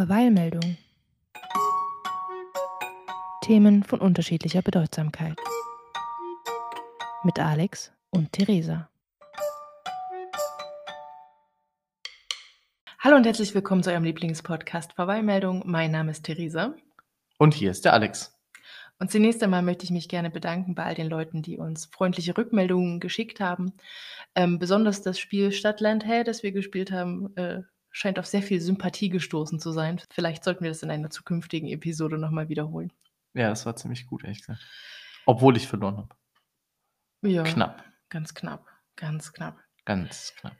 Verweilmeldung. Themen von unterschiedlicher Bedeutsamkeit. Mit Alex und Theresa. Hallo und herzlich willkommen zu eurem Lieblingspodcast Verweilmeldung. Mein Name ist Theresa. Und hier ist der Alex. Und zunächst einmal möchte ich mich gerne bedanken bei all den Leuten, die uns freundliche Rückmeldungen geschickt haben. Ähm, besonders das Spiel Stadtland Hell, das wir gespielt haben, äh, scheint auf sehr viel Sympathie gestoßen zu sein. Vielleicht sollten wir das in einer zukünftigen Episode nochmal wiederholen. Ja, das war ziemlich gut, ehrlich gesagt. Obwohl ich verloren habe. Ja, Knapp. ganz knapp, ganz knapp. Ganz knapp.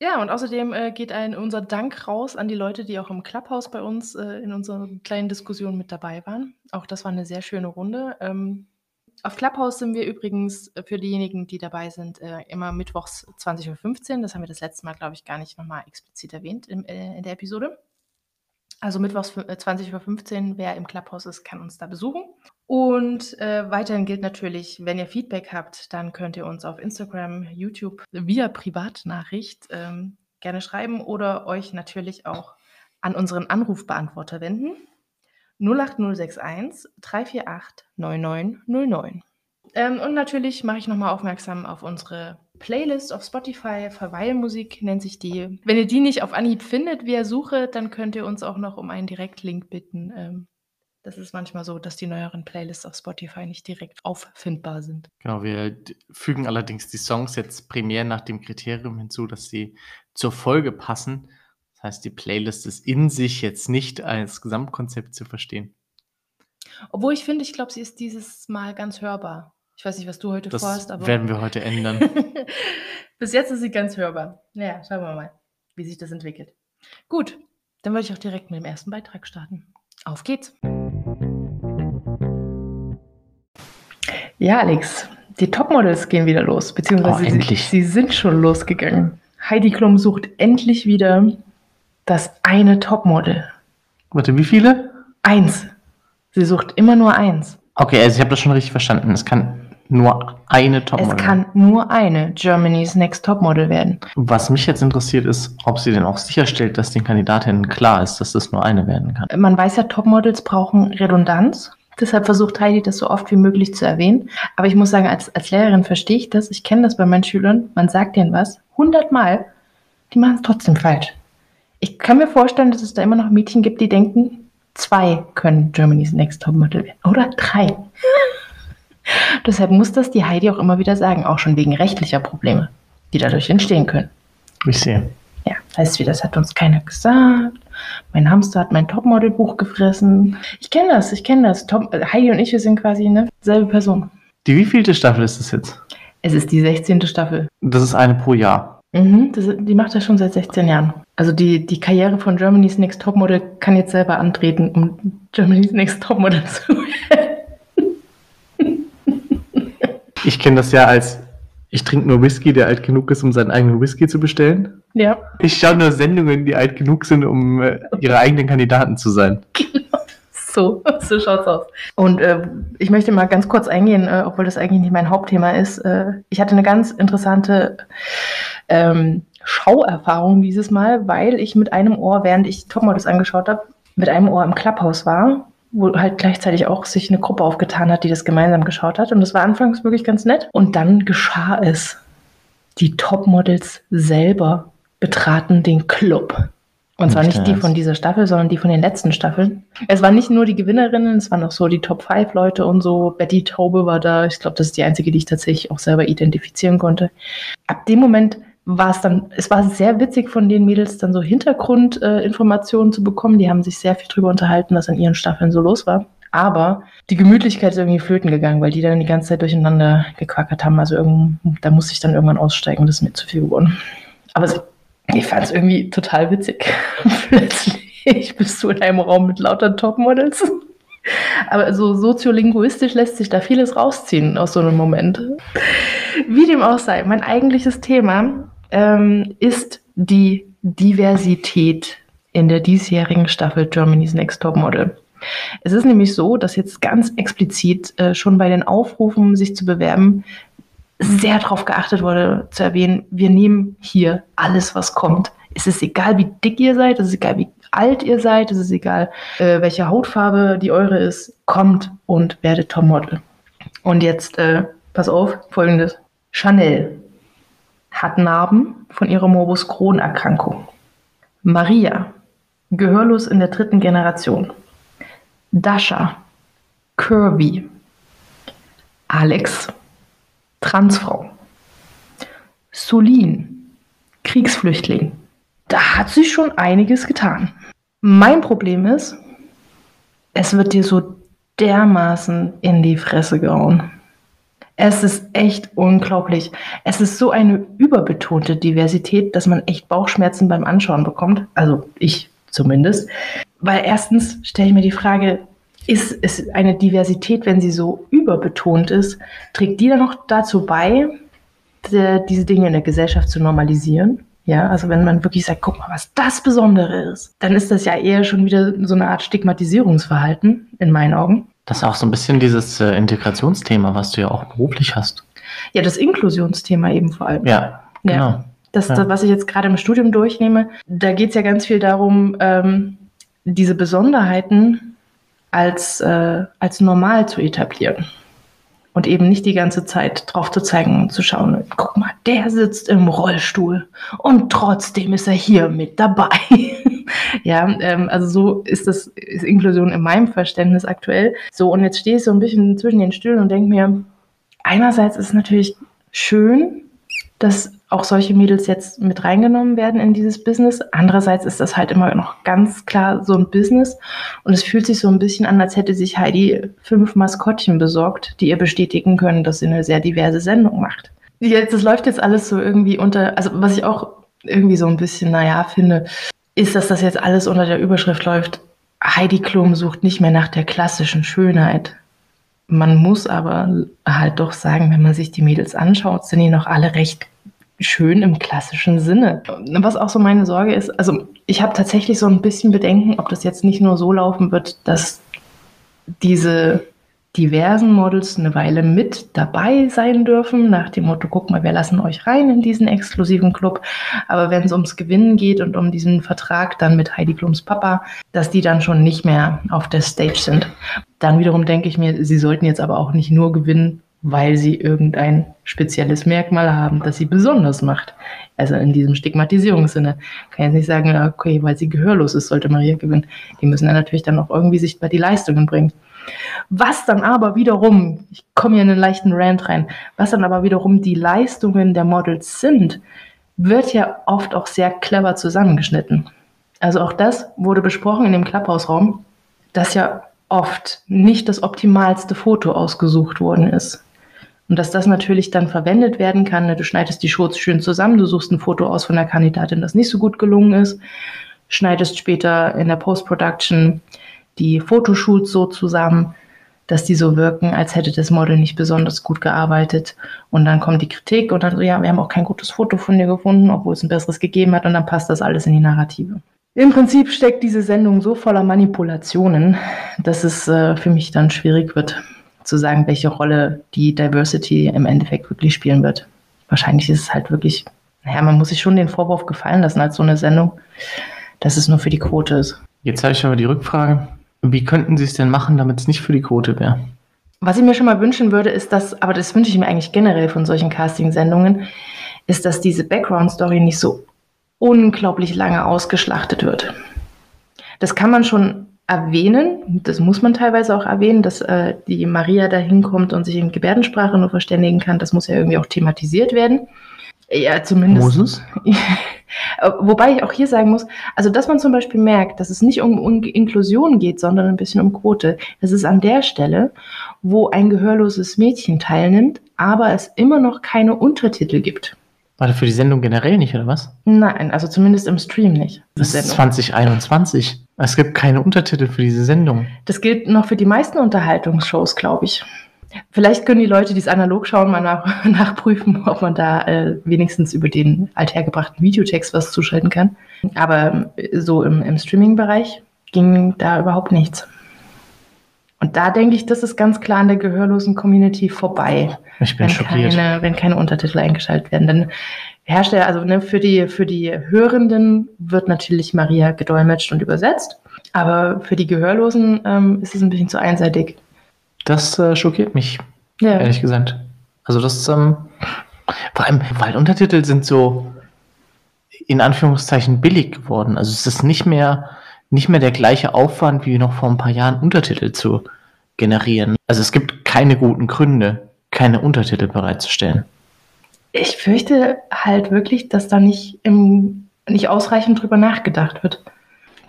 Ja, und außerdem äh, geht ein unser Dank raus an die Leute, die auch im Clubhouse bei uns äh, in unserer kleinen Diskussion mit dabei waren. Auch das war eine sehr schöne Runde. Ähm, auf Clubhouse sind wir übrigens äh, für diejenigen, die dabei sind, äh, immer mittwochs 20.15 Uhr. Das haben wir das letzte Mal, glaube ich, gar nicht nochmal explizit erwähnt in, äh, in der Episode. Also mittwochs 20.15 Uhr, wer im Clubhouse ist, kann uns da besuchen. Und äh, weiterhin gilt natürlich, wenn ihr Feedback habt, dann könnt ihr uns auf Instagram, YouTube via Privatnachricht ähm, gerne schreiben oder euch natürlich auch an unseren Anrufbeantworter wenden. 08061 348 9909. Ähm, und natürlich mache ich nochmal aufmerksam auf unsere Playlist auf Spotify. Verweilmusik nennt sich die. Wenn ihr die nicht auf Anhieb findet via Suche, dann könnt ihr uns auch noch um einen Direktlink bitten. Ähm, das ist manchmal so, dass die neueren Playlists auf Spotify nicht direkt auffindbar sind. Genau, wir fügen allerdings die Songs jetzt primär nach dem Kriterium hinzu, dass sie zur Folge passen. Heißt, die Playlist ist in sich jetzt nicht als Gesamtkonzept zu verstehen. Obwohl ich finde, ich glaube, sie ist dieses Mal ganz hörbar. Ich weiß nicht, was du heute Das vorhast, aber. werden wir heute ändern. Bis jetzt ist sie ganz hörbar. Naja, schauen wir mal, wie sich das entwickelt. Gut, dann würde ich auch direkt mit dem ersten Beitrag starten. Auf geht's. Ja, Alex, die Topmodels gehen wieder los, beziehungsweise Oh, sie, sie sind schon losgegangen. Heidi Klum sucht endlich wieder das eine Topmodel. Warte, wie viele? Eins. Sie sucht immer nur eins. Okay, also ich habe das schon richtig verstanden. Es kann nur eine Topmodel. Es kann nur eine Germany's Next Topmodel werden. Was mich jetzt interessiert ist, ob sie denn auch sicherstellt, dass den Kandidatinnen klar ist, dass das nur eine werden kann. Man weiß ja, Topmodels brauchen Redundanz. Deshalb versucht Heidi das so oft wie möglich zu erwähnen. Aber ich muss sagen, als, als Lehrerin verstehe ich das. Ich kenne das bei meinen Schülern. Man sagt denen was, hundertmal, die machen es trotzdem falsch. Ich kann mir vorstellen, dass es da immer noch Mädchen gibt, die denken, zwei können Germany's Next Topmodel werden. Oder drei. Deshalb muss das die Heidi auch immer wieder sagen, auch schon wegen rechtlicher Probleme, die dadurch entstehen können. Ich sehe. Ja, heißt wie, das hat uns keiner gesagt. Mein Hamster hat mein Topmodel-Buch gefressen. Ich kenne das, ich kenne das. Top, äh, Heidi und ich, wir sind quasi ne, selbe Person. Die wievielte Staffel ist es jetzt? Es ist die 16. Staffel. Das ist eine pro Jahr. Mhm, das, die macht das schon seit 16 Jahren. Also die, die Karriere von Germany's Next Topmodel kann jetzt selber antreten, um Germany's Next Topmodel zu werden. Ich kenne das ja als, ich trinke nur Whisky, der alt genug ist, um seinen eigenen Whisky zu bestellen. Ja, Ich schaue nur Sendungen, die alt genug sind, um äh, ihre eigenen Kandidaten zu sein. so, so schaut's aus. Und äh, ich möchte mal ganz kurz eingehen, äh, obwohl das eigentlich nicht mein Hauptthema ist. Äh, ich hatte eine ganz interessante ähm, Schauerfahrung dieses Mal, weil ich mit einem Ohr, während ich Topmodels angeschaut habe, mit einem Ohr im Clubhouse war, wo halt gleichzeitig auch sich eine Gruppe aufgetan hat, die das gemeinsam geschaut hat. Und das war anfangs wirklich ganz nett. Und dann geschah es. Die Topmodels selber betraten den Club. Und zwar Nicht die von dieser Staffel, sondern die von den letzten Staffeln. Es waren nicht nur die Gewinnerinnen, es waren auch so die Top 5 Leute und so. Betty Taube war da. Ich glaube, das ist die einzige, die ich tatsächlich auch selber identifizieren konnte. Ab dem Moment war es dann, es war sehr witzig von den Mädels dann so Hintergrundinformationen äh, zu bekommen. Die haben sich sehr viel drüber unterhalten, was in ihren Staffeln so los war. Aber die Gemütlichkeit ist irgendwie flöten gegangen, weil die dann die ganze Zeit durcheinander gequackert haben. Also irgend, da musste ich dann irgendwann aussteigen. Das ist mir zu viel geworden. Aber es- ich fand es irgendwie total witzig. Plötzlich bist du in einem Raum mit lauter Topmodels. Aber so soziolinguistisch lässt sich da vieles rausziehen aus so einem Moment. Wie dem auch sei, mein eigentliches Thema ähm, ist die Diversität in der diesjährigen Staffel Germany's Next Topmodel. Es ist nämlich so, dass jetzt ganz explizit äh, schon bei den Aufrufen, sich zu bewerben, sehr darauf geachtet wurde, zu erwähnen, wir nehmen hier alles, was kommt. Es ist egal, wie dick ihr seid, es ist egal, wie alt ihr seid, es ist egal, äh, welche Hautfarbe die eure ist. Kommt und werdet Topmodel. Und jetzt, äh, pass auf, folgendes. Chanel hat Narben von ihrer Morbus Crohn-Erkrankung. Maria, gehörlos in der dritten Generation. Dasha, curvy. Alex, Transfrau. Solin, Kriegsflüchtling. Da hat sich schon einiges getan. Mein Problem ist, es wird dir so dermaßen in die Fresse gehauen. Es ist echt unglaublich. Es ist so eine überbetonte Diversität, dass man echt Bauchschmerzen beim Anschauen bekommt. Also ich zumindest. Weil erstens stelle ich mir die Frage, ist es eine Diversität, wenn sie so überbetont ist, trägt die dann noch dazu bei, diese Dinge in der Gesellschaft zu normalisieren? Ja, also wenn man wirklich sagt, guck mal, was das Besondere ist, dann ist das ja eher schon wieder so eine Art Stigmatisierungsverhalten in meinen Augen. Das ist auch so ein bisschen dieses äh, Integrationsthema, was du ja auch beruflich hast. Ja, das Inklusionsthema eben vor allem. Ja, genau. Ja. Das, ja. das, was ich jetzt gerade im Studium durchnehme, da geht es ja ganz viel darum, ähm, diese Besonderheiten als, äh, als normal zu etablieren. Und eben nicht die ganze Zeit drauf zu zeigen und zu schauen, guck mal, der sitzt im Rollstuhl und trotzdem ist er hier mit dabei. ja, ähm, also so ist das ist Inklusion in meinem Verständnis aktuell. So, und jetzt stehe ich so ein bisschen zwischen den Stühlen und denke mir, einerseits ist es natürlich schön, dass auch solche Mädels jetzt mit reingenommen werden in dieses Business. Andererseits ist das halt immer noch ganz klar so ein Business und es fühlt sich so ein bisschen an, als hätte sich Heidi fünf Maskottchen besorgt, die ihr bestätigen können, dass sie eine sehr diverse Sendung macht. Jetzt, das läuft jetzt alles so irgendwie unter, also was ich auch irgendwie so ein bisschen, naja, finde, ist, dass das jetzt alles unter der Überschrift läuft, Heidi Klum sucht nicht mehr nach der klassischen Schönheit. Man muss aber halt doch sagen, wenn man sich die Mädels anschaut, sind die noch alle recht schön im klassischen Sinne. Was auch so meine Sorge ist, also ich habe tatsächlich so ein bisschen Bedenken, ob das jetzt nicht nur so laufen wird, dass diese diversen Models eine Weile mit dabei sein dürfen, nach dem Motto, guck mal, wir lassen euch rein in diesen exklusiven Club. Aber wenn es ums Gewinnen geht und um diesen Vertrag dann mit Heidi Klums Papa, dass die dann schon nicht mehr auf der Stage sind. Dann wiederum denke ich mir, sie sollten jetzt aber auch nicht nur gewinnen, weil sie irgendein spezielles Merkmal haben, das sie besonders macht. Also in diesem Stigmatisierungssinne. Kann jetzt nicht sagen, okay, weil sie gehörlos ist, sollte Maria gewinnen. Die müssen dann natürlich dann auch irgendwie sichtbar die Leistungen bringen. Was dann aber wiederum, ich komme hier in einen leichten Rant rein, was dann aber wiederum die Leistungen der Models sind, wird ja oft auch sehr clever zusammengeschnitten. Also auch das wurde besprochen in dem Clubhouse-Raum, dass ja oft nicht das optimalste Foto ausgesucht worden ist. Und dass das natürlich dann verwendet werden kann. Ne, du schneidest die Shorts schön zusammen, du suchst ein Foto aus von der Kandidatin, das nicht so gut gelungen ist, schneidest später in der Post-Production die Fotoshoots so zusammen, dass die so wirken, als hätte das Model nicht besonders gut gearbeitet. Und dann kommt die Kritik und dann so, ja, wir haben auch kein gutes Foto von dir gefunden, obwohl es ein besseres gegeben hat und dann passt das alles in die Narrative. Im Prinzip steckt diese Sendung so voller Manipulationen, dass es äh, für mich dann schwierig wird, zu sagen, welche Rolle die Diversity im Endeffekt wirklich spielen wird. Wahrscheinlich ist es halt wirklich, naja, man muss sich schon den Vorwurf gefallen lassen als so eine Sendung, dass es nur für die Quote ist. Jetzt habe ich aber die Rückfrage, wie könnten Sie es denn machen, damit es nicht für die Quote wäre? Was ich mir schon mal wünschen würde, ist, dass, aber das wünsche ich mir eigentlich generell von solchen Casting-Sendungen, ist, dass diese Background-Story nicht so unglaublich lange ausgeschlachtet wird. Das kann man schon erwähnen, das muss man teilweise auch erwähnen, dass äh, die Maria da hinkommt und sich in Gebärdensprache nur verständigen kann. Das muss ja irgendwie auch thematisiert werden. Ja, zumindest. Muss es? Wobei ich auch hier sagen muss, also dass man zum Beispiel merkt, dass es nicht um, um Inklusion geht, sondern ein bisschen um Quote. Das ist an der Stelle, wo ein gehörloses Mädchen teilnimmt, aber es immer noch keine Untertitel gibt. Warte, für die Sendung generell nicht, oder was? Nein, also zumindest im Stream nicht. Das ist 2021. Es gibt keine Untertitel für diese Sendung. Das gilt noch für die meisten Unterhaltungsshows, glaube ich. Vielleicht können die Leute, die es analog schauen, mal nach, nachprüfen, ob man da äh, wenigstens über den althergebrachten Videotext was zuschalten kann. Aber so im, im Streaming-Bereich ging da überhaupt nichts. Und da denke ich, das ist ganz klar an der gehörlosen Community vorbei. Ich bin wenn schockiert. keine, wenn keine Untertitel eingeschaltet werden. Dann herrscht ja, also ne, für, die, für die Hörenden wird natürlich Maria gedolmetscht und übersetzt. Aber für die Gehörlosen ähm, ist es ein bisschen zu einseitig. Das äh, schockiert mich, Ja. ehrlich gesagt. Also das, ähm, vor allem, weil Untertitel sind so in Anführungszeichen billig geworden. Also es ist nicht mehr, nicht mehr der gleiche Aufwand wie noch vor ein paar Jahren Untertitel zu generieren. Also es gibt keine guten Gründe, keine Untertitel bereitzustellen. Ich fürchte halt wirklich, dass da nicht, im, nicht ausreichend drüber nachgedacht wird.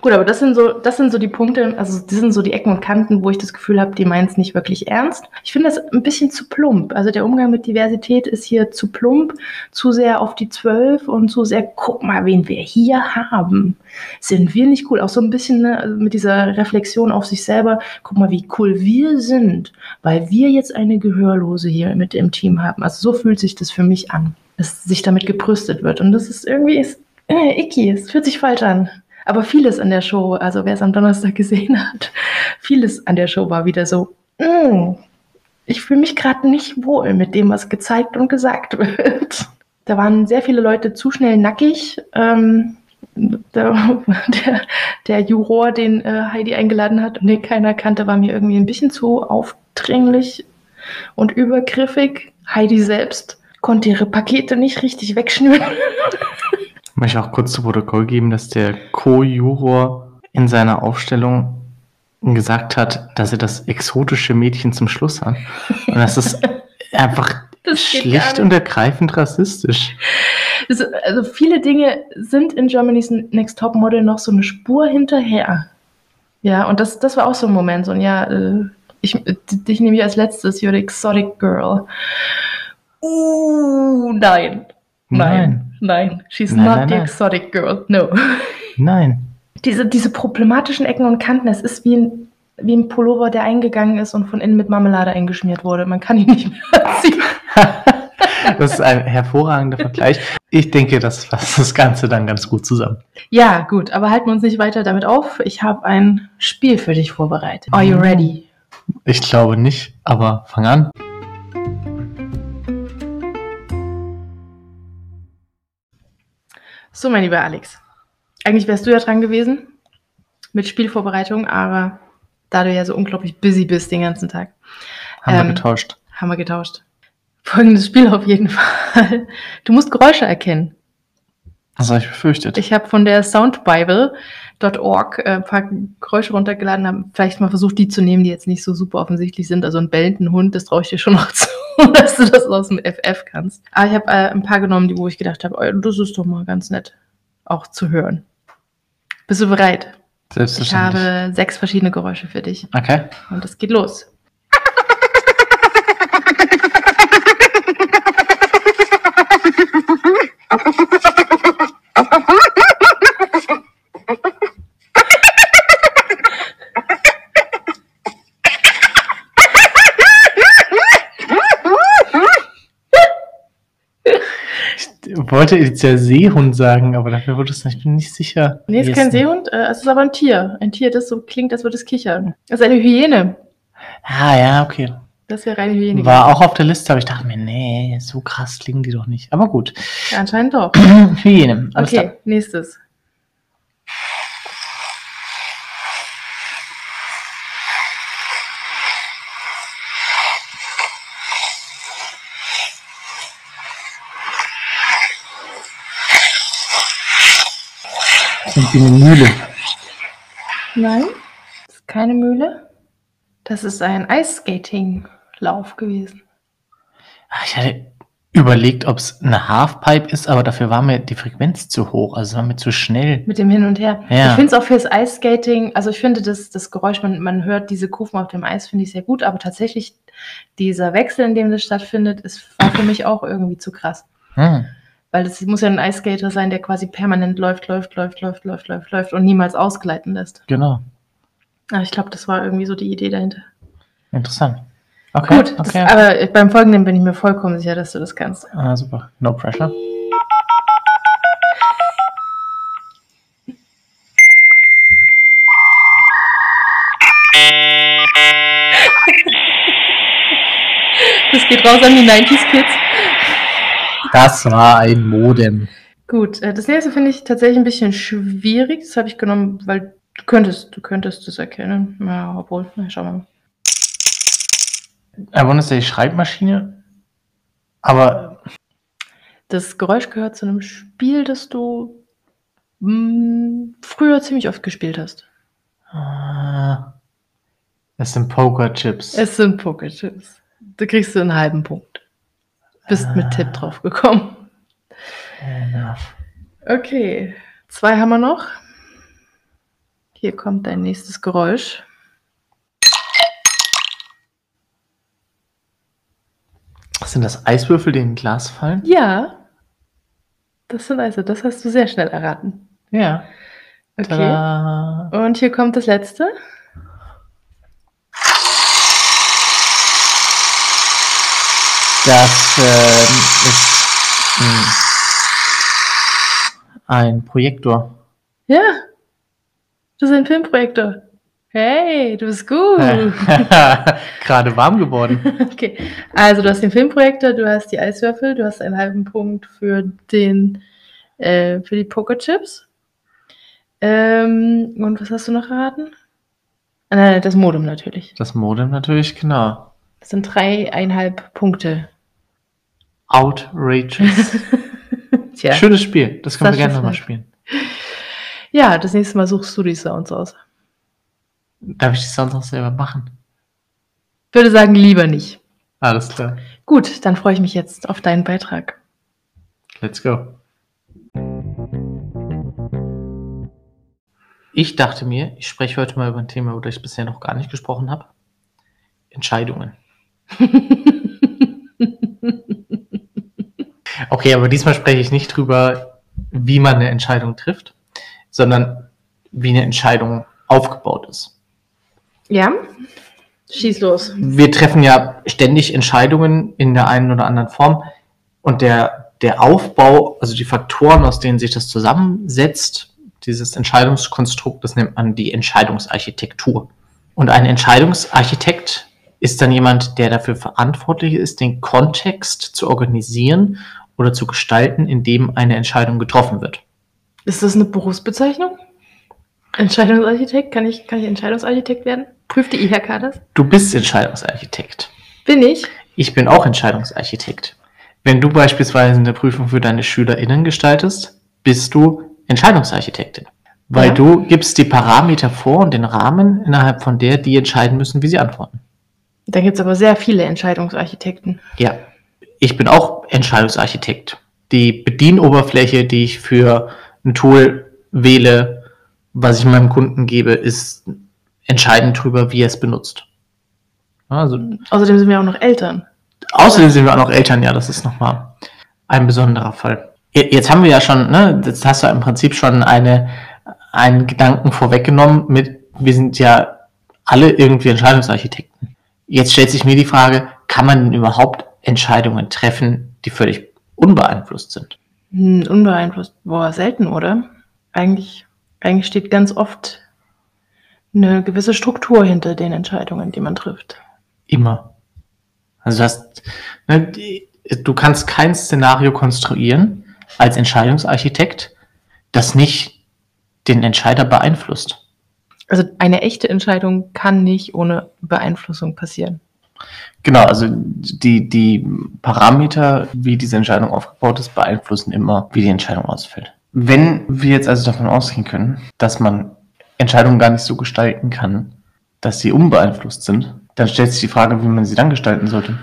Gut, aber das sind so, das sind so die Punkte, also das sind so die Ecken und Kanten, wo ich das Gefühl habe, die meinen es nicht wirklich ernst. Ich finde das ein bisschen zu plump. Also der Umgang mit Diversität ist hier zu plump, zu sehr auf die Zwölf und zu sehr, guck mal, wen wir hier haben. Sind wir nicht cool? Auch so ein bisschen ne, also mit dieser Reflexion auf sich selber, guck mal, wie cool wir sind, weil wir jetzt eine Gehörlose hier mit im Team haben. Also so fühlt sich das für mich an, dass sich damit gebrüstet wird. Und das ist irgendwie ist, äh, icky, es fühlt sich falsch an. Aber vieles an der Show, also wer es am Donnerstag gesehen hat, vieles an der Show war wieder so, mm, ich fühle mich gerade nicht wohl mit dem, was gezeigt und gesagt wird. Da waren sehr viele Leute zu schnell nackig. Ähm, der, der, der Juror, den äh, Heidi eingeladen hat und den keiner kannte, war mir irgendwie ein bisschen zu aufdringlich und übergriffig. Heidi selbst konnte ihre Pakete nicht richtig wegschnüren. Möchte auch kurz zu Protokoll geben, dass der Co-Juror in seiner Aufstellung gesagt hat, dass er das exotische Mädchen zum Schluss hat. Und das ist einfach Das schlicht und ergreifend rassistisch. Also, also viele Dinge sind in Germany's Next Top Model noch so eine Spur hinterher. Ja, und das, das war auch so ein Moment, so ein ja, äh, ich, dich nehme ich als letztes, you're the exotic girl. Uh, nein. Nein. Nein. She's Nein, not nein, the nein. exotic girl. No. Nein. Diese, diese problematischen Ecken und Kanten, es ist wie ein, wie ein Pullover, der eingegangen ist und von innen mit Marmelade eingeschmiert wurde. Man kann ihn nicht mehr ziehen. Das ist ein hervorragender Vergleich. Ich denke, das fasst das Ganze dann ganz gut zusammen. Ja, gut, aber halten wir uns nicht weiter damit auf. Ich habe ein Spiel für dich vorbereitet. Are you ready? Ich glaube nicht, aber fang an. So, mein lieber Alex. Eigentlich wärst du ja dran gewesen mit Spielvorbereitung, aber da du ja so unglaublich busy bist den ganzen Tag, Haben Ähm, wir getauscht. haben wir getauscht. Folgendes Spiel auf jeden Fall. Du musst Geräusche erkennen. Das habe ich befürchtet. Ich habe von der soundbible.org äh, ein paar Geräusche runtergeladen, habe vielleicht mal versucht, die zu nehmen, die jetzt nicht so super offensichtlich sind. Also ein bellenden Hund, das traue ich dir schon noch zu, dass du das aus dem FF kannst. Aber ich habe äh, ein paar genommen, die, wo ich gedacht habe, oh, das ist doch mal ganz nett, auch zu hören. Bist du bereit? Ich Selbstverständlich. habe sechs verschiedene Geräusche für dich. Okay. Und es geht los. Ich wollte jetzt ja Seehund sagen, aber dafür wurde es nicht, ich bin nicht sicher. Nee, es ist kein Seehund, äh, es ist aber ein Tier. Ein Tier, das so klingt, als würde es kichern. Es ist eine Hyäne. Ah, ja, okay. Das wäre eine Hyäne. War auch auf der Liste, aber ich dachte mir, nee, so krass klingen die doch nicht. Aber gut. Ja, anscheinend doch. Hyäne. Okay, klar. nächstes. Wie eine Mühle. Nein, das ist keine Mühle. Das ist ein Eisskating-Lauf gewesen. Ah, Ich hatte überlegt, ob es eine Halfpipe ist, aber dafür war mir die Frequenz zu hoch. Also war mir zu schnell. Mit dem Hin und Her. Ja. Ich finde es auch fürs Eisskating, also ich finde das, das Geräusch, man, man hört diese Kufen auf dem Eis, finde ich sehr gut, aber tatsächlich dieser Wechsel, in dem das stattfindet, ist, war für mich auch irgendwie zu krass. Hm. Weil es muss ja ein Eisskater sein, der quasi permanent läuft, läuft, läuft, läuft, läuft, läuft, läuft und niemals ausgleiten lässt. Genau. Aber ich glaube, das war irgendwie so die Idee dahinter. Interessant. Okay. Gut, das, okay. aber beim Folgenden bin ich mir vollkommen sicher, dass du das kannst. ah, super. No pressure. Das geht raus an die 90s Kids. Das war ein Modem. Gut, äh, das nächste finde ich tatsächlich ein bisschen schwierig. Das habe ich genommen, weil du könntest, du könntest das erkennen. Ja, obwohl, na, schauen wir mal. Er wundert die Schreibmaschine. Aber Das Geräusch gehört zu einem Spiel, das du mh, früher ziemlich oft gespielt hast. äh, es sind Pokerchips. Es sind Pokerchips. Da kriegst du einen halben Punkt. Bist mit Tipp drauf gekommen. Enough. Okay, zwei haben wir noch. Hier kommt dein nächstes Geräusch. Sind das Eiswürfel, die in ein Glas fallen? Ja, das sind also, das hast du sehr schnell erraten. Ja. Okay. Tada. Und hier kommt das letzte. Das ähm, ist hm, ein Projektor. Ja, das ist ein Filmprojektor. Hey, du bist gut. Gerade warm geworden. Okay, also du hast den Filmprojektor, du hast die Eiswürfel, du hast einen halben Punkt für den äh, für die Pokerchips. Ähm, und was hast du noch erraten? Ah, nein, das Modem natürlich. Das Modem natürlich, genau. Das sind dreieinhalb Punkte. Outrageous. Tja. Schönes Spiel. Das können wir Das gerne ist nochmal spielen. Ja, das nächste Mal suchst du die Sounds aus. Darf ich die sonst noch selber machen? Ich würde sagen, lieber nicht. Alles klar. Gut, dann freue ich mich jetzt auf deinen Beitrag. Let's go. Ich dachte mir, ich spreche heute mal über ein Thema, über das ich bisher noch gar nicht gesprochen habe. Entscheidungen. Okay, aber diesmal spreche ich nicht drüber, wie man eine Entscheidung trifft, sondern wie eine Entscheidung aufgebaut ist. ja, schieß los. Wir treffen ja ständig Entscheidungen in der einen oder anderen Form und der, der Aufbau, also die Faktoren, aus denen sich das zusammensetzt, dieses Entscheidungskonstrukt, das nennt man die Entscheidungsarchitektur. Und ein Entscheidungsarchitekt ist dann jemand, der dafür verantwortlich ist, den Kontext zu organisieren oder zu gestalten, in dem eine Entscheidung getroffen wird. Ist das eine Berufsbezeichnung? Entscheidungsarchitekt? Kann ich, kann ich Entscheidungsarchitekt werden? Prüft die IHK das? Du bist Entscheidungsarchitekt. Bin ich? Ich bin auch Entscheidungsarchitekt. Wenn du beispielsweise eine Prüfung für deine SchülerInnen gestaltest, bist du Entscheidungsarchitektin. Weil Ja. du gibst die Parameter vor und den Rahmen, innerhalb von der die entscheiden müssen, wie sie antworten. Da gibt es aber sehr viele Entscheidungsarchitekten. Ja, ich bin auch Entscheidungsarchitekt. Die Bedienoberfläche, die ich für ein Tool wähle, was ich meinem Kunden gebe, ist entscheidend darüber, wie er es benutzt. Also Außerdem sind wir auch noch Eltern. Außerdem sind wir auch noch Eltern, ja, das ist nochmal ein besonderer Fall. Je- Jetzt haben wir ja schon, ne, jetzt hast du im Prinzip schon eine, einen Gedanken vorweggenommen mit, wir sind ja alle irgendwie Entscheidungsarchitekten. Jetzt stellt sich mir die Frage, kann man denn überhaupt Entscheidungen treffen, die völlig unbeeinflusst sind? Hm, unbeeinflusst. Boah, selten, oder? Eigentlich, eigentlich steht ganz oft eine gewisse Struktur hinter den Entscheidungen, die man trifft. Immer. Also du hast, ne, die, du kannst kein Szenario konstruieren als Entscheidungsarchitekt, das nicht den Entscheider beeinflusst. Also eine echte Entscheidung kann nicht ohne Beeinflussung passieren. Genau, also die, die Parameter, wie diese Entscheidung aufgebaut ist, beeinflussen immer, wie die Entscheidung ausfällt. Wenn wir jetzt also davon ausgehen können, dass man Entscheidungen gar nicht so gestalten kann, dass sie unbeeinflusst sind, dann stellt sich die Frage, wie man sie dann gestalten sollte.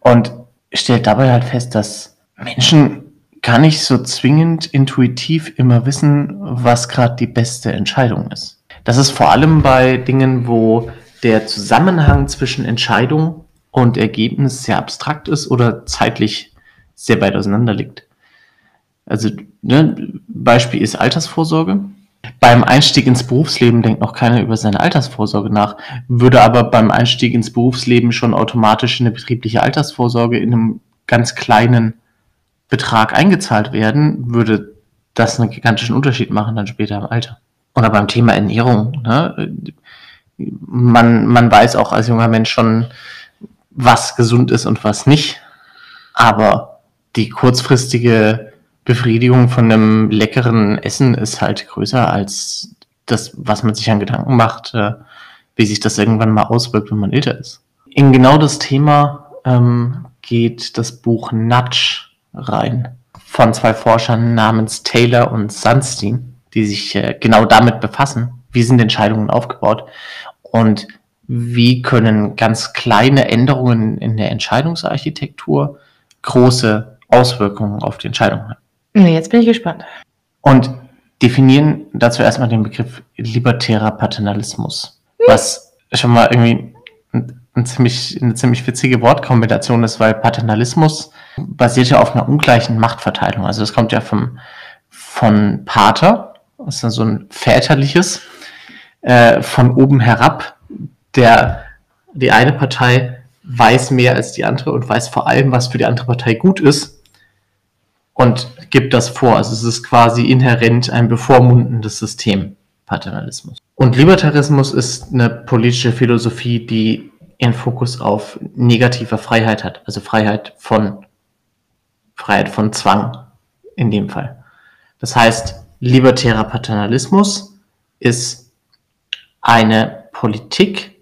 Und stellt dabei halt fest, dass Menschen gar nicht so zwingend intuitiv immer wissen, was gerade die beste Entscheidung ist. Das ist vor allem bei Dingen, wo der Zusammenhang zwischen Entscheidung und Ergebnis sehr abstrakt ist oder zeitlich sehr weit auseinander liegt. Also, ne, Beispiel ist Altersvorsorge. Beim Einstieg ins Berufsleben denkt noch keiner über seine Altersvorsorge nach, würde aber beim Einstieg ins Berufsleben schon automatisch in eine betriebliche Altersvorsorge in einem ganz kleinen Betrag eingezahlt werden, würde das einen gigantischen Unterschied machen dann später im Alter. Oder beim Thema Ernährung. Ne? Man, man weiß auch als junger Mensch schon, was gesund ist und was nicht. Aber die kurzfristige Befriedigung von einem leckeren Essen ist halt größer als das, was man sich an Gedanken macht, äh, wie sich das irgendwann mal auswirkt, wenn man älter ist. In genau das Thema ähm, geht das Buch Nudge rein von zwei Forschern namens Taylor und Sunstein, die sich äh, genau damit befassen, wie sind Entscheidungen aufgebaut und wie können ganz kleine Änderungen in der Entscheidungsarchitektur große Auswirkungen auf die Entscheidung haben. Jetzt bin ich gespannt. Und definieren dazu erstmal den Begriff libertärer Paternalismus, was schon mal irgendwie ein, ein ziemlich, eine ziemlich witzige Wortkombination ist, weil Paternalismus basiert ja auf einer ungleichen Machtverteilung. Also das kommt ja vom, von Pater, das ist dann so ein väterliches, äh, von oben herab, der die eine Partei weiß mehr als die andere und weiß vor allem, was für die andere Partei gut ist und gibt das vor. Also es ist quasi inhärent ein bevormundendes System, Paternalismus. Und Libertarismus ist eine politische Philosophie, die ihren Fokus auf negativer Freiheit hat, also Freiheit von Freiheit von Zwang in dem Fall. Das heißt, libertärer Paternalismus ist eine Politik,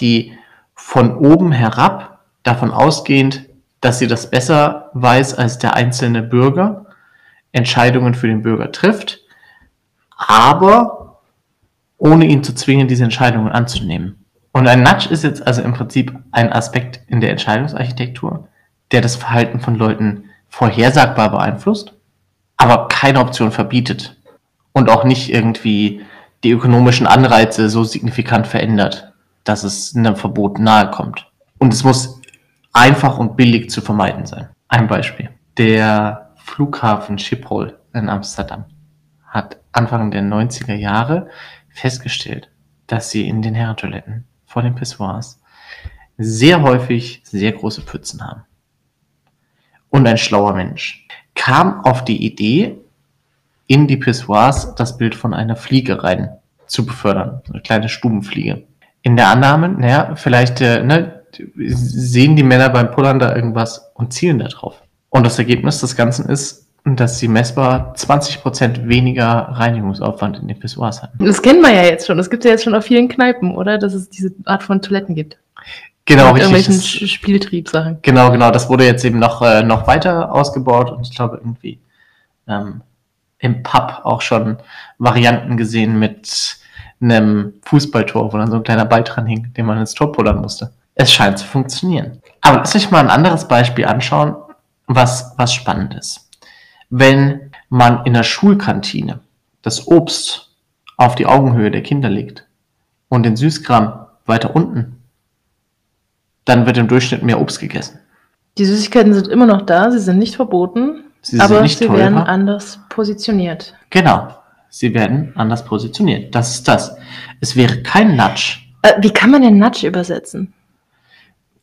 die von oben herab davon ausgehend, dass sie das besser weiß als der einzelne Bürger, Entscheidungen für den Bürger trifft, aber ohne ihn zu zwingen, diese Entscheidungen anzunehmen. Und ein Nudge ist jetzt also im Prinzip ein Aspekt in der Entscheidungsarchitektur, der das Verhalten von Leuten vorhersagbar beeinflusst, aber keine Option verbietet und auch nicht irgendwie die ökonomischen Anreize so signifikant verändert, dass es einem Verbot nahe kommt. Und es muss einfach und billig zu vermeiden sein. Ein Beispiel. Der Flughafen Schiphol in Amsterdam hat Anfang der 90er Jahre festgestellt, dass sie in den Herrentoiletten vor den Pissoirs sehr häufig sehr große Pfützen haben. Und ein schlauer Mensch kam auf die Idee, in die Pissoirs das Bild von einer Fliege rein zu befördern. Eine kleine Stubenfliege. In der Annahme, naja, vielleicht äh, ne, sehen die Männer beim Pullern da irgendwas und zielen da drauf. Und das Ergebnis des Ganzen ist, dass sie messbar 20% weniger Reinigungsaufwand in den Pissoirs hatten. Das kennen wir ja jetzt schon. Das gibt es ja jetzt schon auf vielen Kneipen, oder? Dass es diese Art von Toiletten gibt. Genau, Mit richtig. irgendwelchen Das, Spieltriebsachen. genau, genau. Das wurde jetzt eben noch, äh, noch weiter ausgebaut und ich glaube irgendwie ähm, im Pub auch schon Varianten gesehen mit einem Fußballtor, wo dann so ein kleiner Ball dran hing, den man ins Tor pullern musste. Es scheint zu funktionieren. Aber lass mich mal ein anderes Beispiel anschauen, was, was spannend ist. Wenn man in der Schulkantine das Obst auf die Augenhöhe der Kinder legt und den Süßkram weiter unten, dann wird im Durchschnitt mehr Obst gegessen. Die Süßigkeiten sind immer noch da, sie sind nicht verboten, Sie aber sind nicht sie teurer. werden anders positioniert. Genau. Sie werden anders positioniert. Das ist das. Es wäre kein Nudge, Äh, wie kann man den Nudge übersetzen?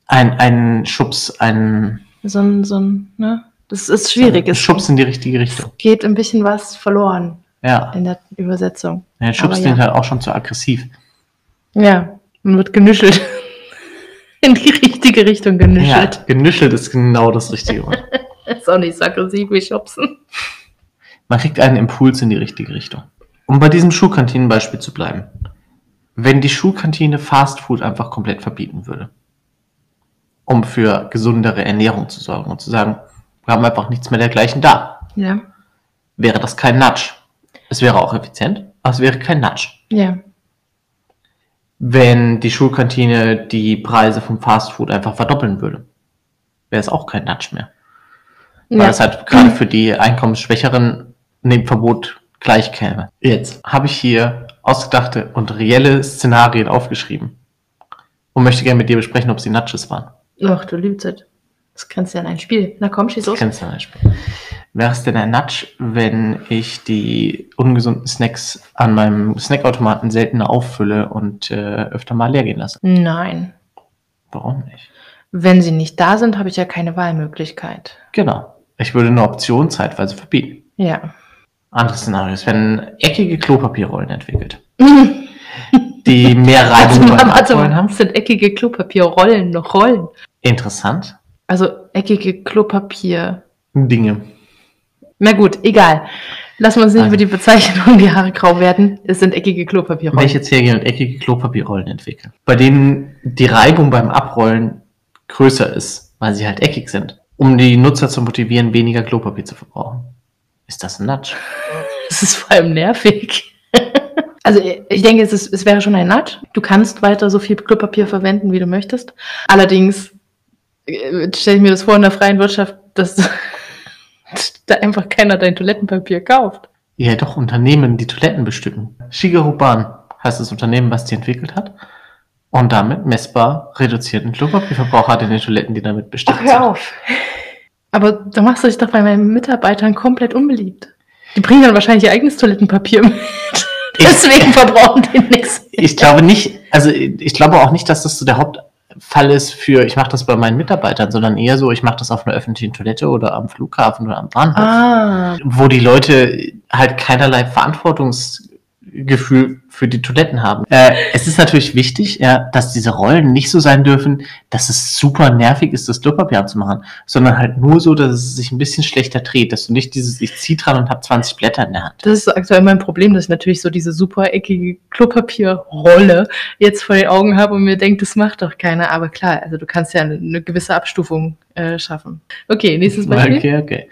ein, ein Schubs, ein, So ein, so ein, ne? Das ist schwierig. ein Es Schubs in die richtige Richtung. geht ein bisschen was verloren Ja. in der Übersetzung. Der Schubs klingt ja. halt auch schon zu aggressiv. Ja, man wird genüschelt. In die richtige Richtung Ja, genüschelt. genüschelt ist genau das richtige Wort. Ist auch nicht so aggressiv wie Schubsen. Man kriegt einen Impuls in die richtige Richtung. Um bei diesem Schulkantinenbeispiel zu bleiben. Wenn die Schulkantine Fast Food einfach komplett verbieten würde, um für gesundere Ernährung zu sorgen und zu sagen, wir haben einfach nichts mehr dergleichen da, Ja, wäre das kein Nudge. Es wäre auch effizient, aber es wäre kein Nudge. ja. Wenn die Schulkantine die Preise vom Fastfood einfach verdoppeln würde, wäre es auch kein Nudge mehr. Weil ja. es halt gerade für die Einkommensschwächeren neben Verbot gleich käme. Jetzt habe ich hier ausgedachte und reelle Szenarien aufgeschrieben und möchte gerne mit dir besprechen, ob sie Nudges waren. Ach, du Liebzeit. Das grenzt ja an ein Spiel. Na komm, schieß Du los. kennst zum Beispiel. Wäre es denn ein Nudge, wenn ich die ungesunden Snacks an meinem Snackautomaten seltener auffülle und äh, öfter mal leer gehen lasse? Nein. Warum nicht? Wenn sie nicht da sind, habe ich ja keine Wahlmöglichkeit. Genau. Ich würde eine Option zeitweise verbieten. Ja. Anderes Szenario ist, wenn eckige Klopapierrollen entwickelt. die mehr Reibung Abrollen mal. haben. Sind eckige Klopapierrollen, noch Rollen. Interessant. Also eckige Klopapier. Dinge. Na gut, egal. Lassen wir uns nicht Also. über die Bezeichnung die Haare grau werden. Es sind eckige Klopapierrollen. Wenn ich jetzt hergehe und eckige Klopapierrollen entwickle, bei denen die Reibung beim Abrollen größer ist, weil sie halt eckig sind, um die Nutzer zu motivieren, weniger Klopapier zu verbrauchen. Ist das ein Nudge? Das ist vor allem nervig. Also ich denke, es, ist, es wäre schon ein Nudge. Du kannst weiter so viel Klopapier verwenden, wie du möchtest. Allerdings äh, stelle ich mir das vor in der freien Wirtschaft, dass da einfach keiner dein Toilettenpapier kauft. Ja, doch Unternehmen, die Toiletten bestücken. Shigeruban heißt das Unternehmen, was die entwickelt hat. Und damit messbar reduzierten Klopapierverbrauch hat in den Toiletten, die damit bestückt sind. auf. Aber da machst du dich doch bei meinen Mitarbeitern komplett unbeliebt. Die bringen dann wahrscheinlich ihr eigenes Toilettenpapier mit. Ich- Deswegen verbrauchen die nichts. Ich glaube nicht, also ich glaube auch nicht, dass das so der Hauptfall ist für, ich mache das bei meinen Mitarbeitern, sondern eher so, ich mache das auf einer öffentlichen Toilette oder am Flughafen oder am Bahnhof, Ah, wo die Leute halt keinerlei Verantwortungsgefühl für die Toiletten haben. Äh, es ist natürlich wichtig, ja, dass diese Rollen nicht so sein dürfen, dass es super nervig ist, das Klopapier anzumachen, sondern halt nur so, dass es sich ein bisschen schlechter dreht, dass du nicht dieses, ich zieh dran und habe 20 Blätter in der Hand. das ist aktuell mein Problem, dass ich natürlich so diese super eckige Klopapierrolle jetzt vor den Augen habe und mir denke, das macht doch keiner. Aber klar, also du kannst ja eine, eine gewisse Abstufung äh, schaffen. Okay, nächstes Beispiel. Okay, okay.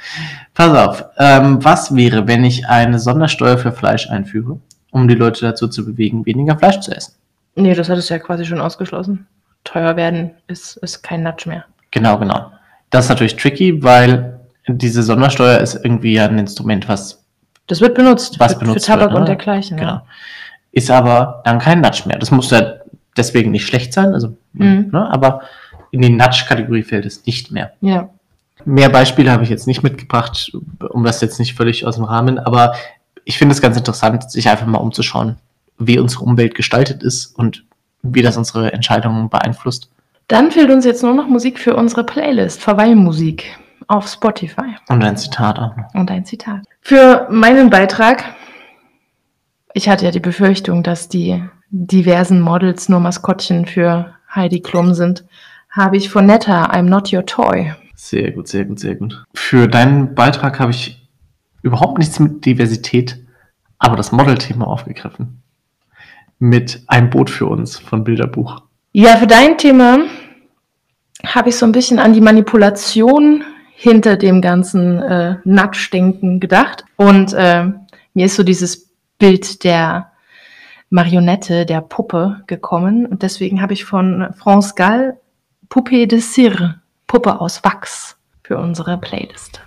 Pass auf. Ähm, was wäre, wenn ich eine Sondersteuer für Fleisch einführe, um die Leute dazu zu bewegen, weniger Fleisch zu essen? Nee, das hattest du ja quasi schon ausgeschlossen. Teuer werden ist, ist kein Nudge mehr. Genau, genau. Das ist natürlich tricky, weil diese Sondersteuer ist irgendwie ja ein Instrument, was Das wird benutzt, Was für, benutzt für Tabak wird, und ne? dergleichen. genau. Ja. Ist aber dann kein Nudge mehr. Das muss ja deswegen nicht schlecht sein, also, Mhm. ne, aber in die Nudge-Kategorie fällt es nicht mehr. ja. Mehr Beispiele habe ich jetzt nicht mitgebracht, um das jetzt nicht völlig aus dem Rahmen, aber ich finde es ganz interessant, sich einfach mal umzuschauen, wie unsere Umwelt gestaltet ist und wie das unsere Entscheidungen beeinflusst. Dann fehlt uns jetzt nur noch Musik für unsere Playlist, Verweilmusik auf Spotify. Und ein Zitat auch noch. Und ein Zitat. Für meinen Beitrag, ich hatte ja die Befürchtung, dass die diversen Models nur Maskottchen für Heidi Klum sind, habe ich von Netta I'm Not Your Toy. Sehr gut, sehr gut, sehr gut. Für deinen Beitrag habe ich überhaupt nichts mit Diversität, aber das Modelthema aufgegriffen. Mit Ein Boot für uns von Bilderbuch. Ja, für dein Thema habe ich so ein bisschen an die Manipulation hinter dem ganzen äh, Nudge-Denken gedacht. Und äh, mir ist so dieses Bild der Marionette, der Puppe gekommen. Und deswegen habe ich von France Gall Poupée de Cire, Puppe aus Wachs, für unsere Playlist.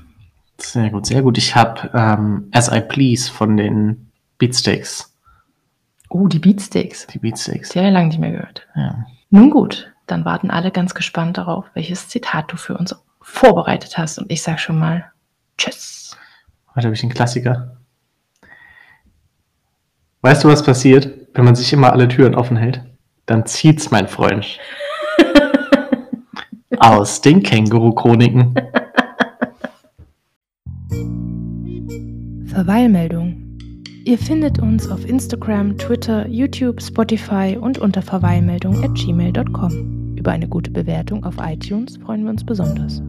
Sehr gut, sehr gut. Ich habe ähm, As I Please von den Beatsteaks. Oh, die Beatsteaks. Die Beatsteaks. Sehr lange nicht mehr gehört. Ja. Nun gut, dann warten alle ganz gespannt darauf, welches Zitat du für uns vorbereitet hast. Und ich sage schon mal Tschüss. Heute habe ich einen Klassiker. Weißt du, was passiert, wenn man sich immer alle Türen offen hält? Dann zieht's, mein Freund. Aus den Känguru-Chroniken. Verweilmeldung. Ihr findet uns auf Instagram, Twitter, YouTube, Spotify und unter verweilmeldung at gmail.com. Über eine gute Bewertung auf iTunes freuen wir uns besonders.